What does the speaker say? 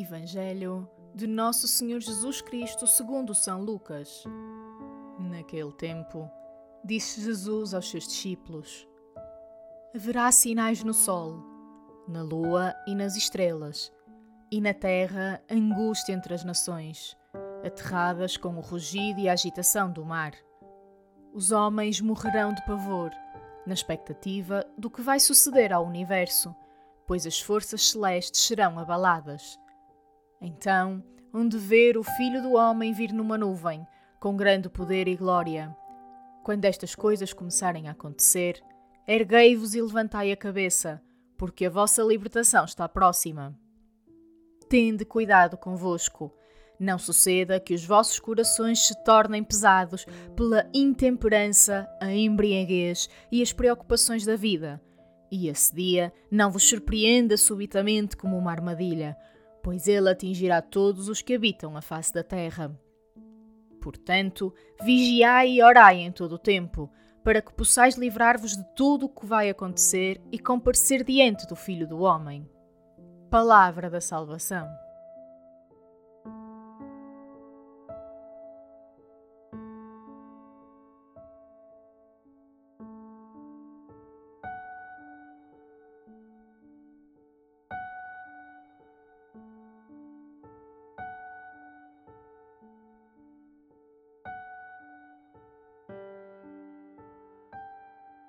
Evangelho de Nosso Senhor Jesus Cristo segundo São Lucas. Naquele tempo, disse Jesus aos seus discípulos: Haverá sinais no sol, na lua e nas estrelas, e na terra angústia entre as nações, aterradas com o rugido e a agitação do mar. Os homens morrerão de pavor, na expectativa do que vai suceder ao universo, pois as forças celestes serão abaladas. Então, onde ver o Filho do Homem vir numa nuvem, com grande poder e glória. Quando estas coisas começarem a acontecer, erguei-vos e levantai a cabeça, porque a vossa libertação está próxima. Tende cuidado convosco. Não suceda que os vossos corações se tornem pesados pela intemperança, a embriaguez e as preocupações da vida, e esse dia não vos surpreenda subitamente como uma armadilha, pois ele atingirá todos os que habitam a face da terra. Portanto, vigiai e orai em todo o tempo, para que possais livrar-vos de tudo o que vai acontecer e comparecer diante do Filho do Homem. Palavra da Salvação.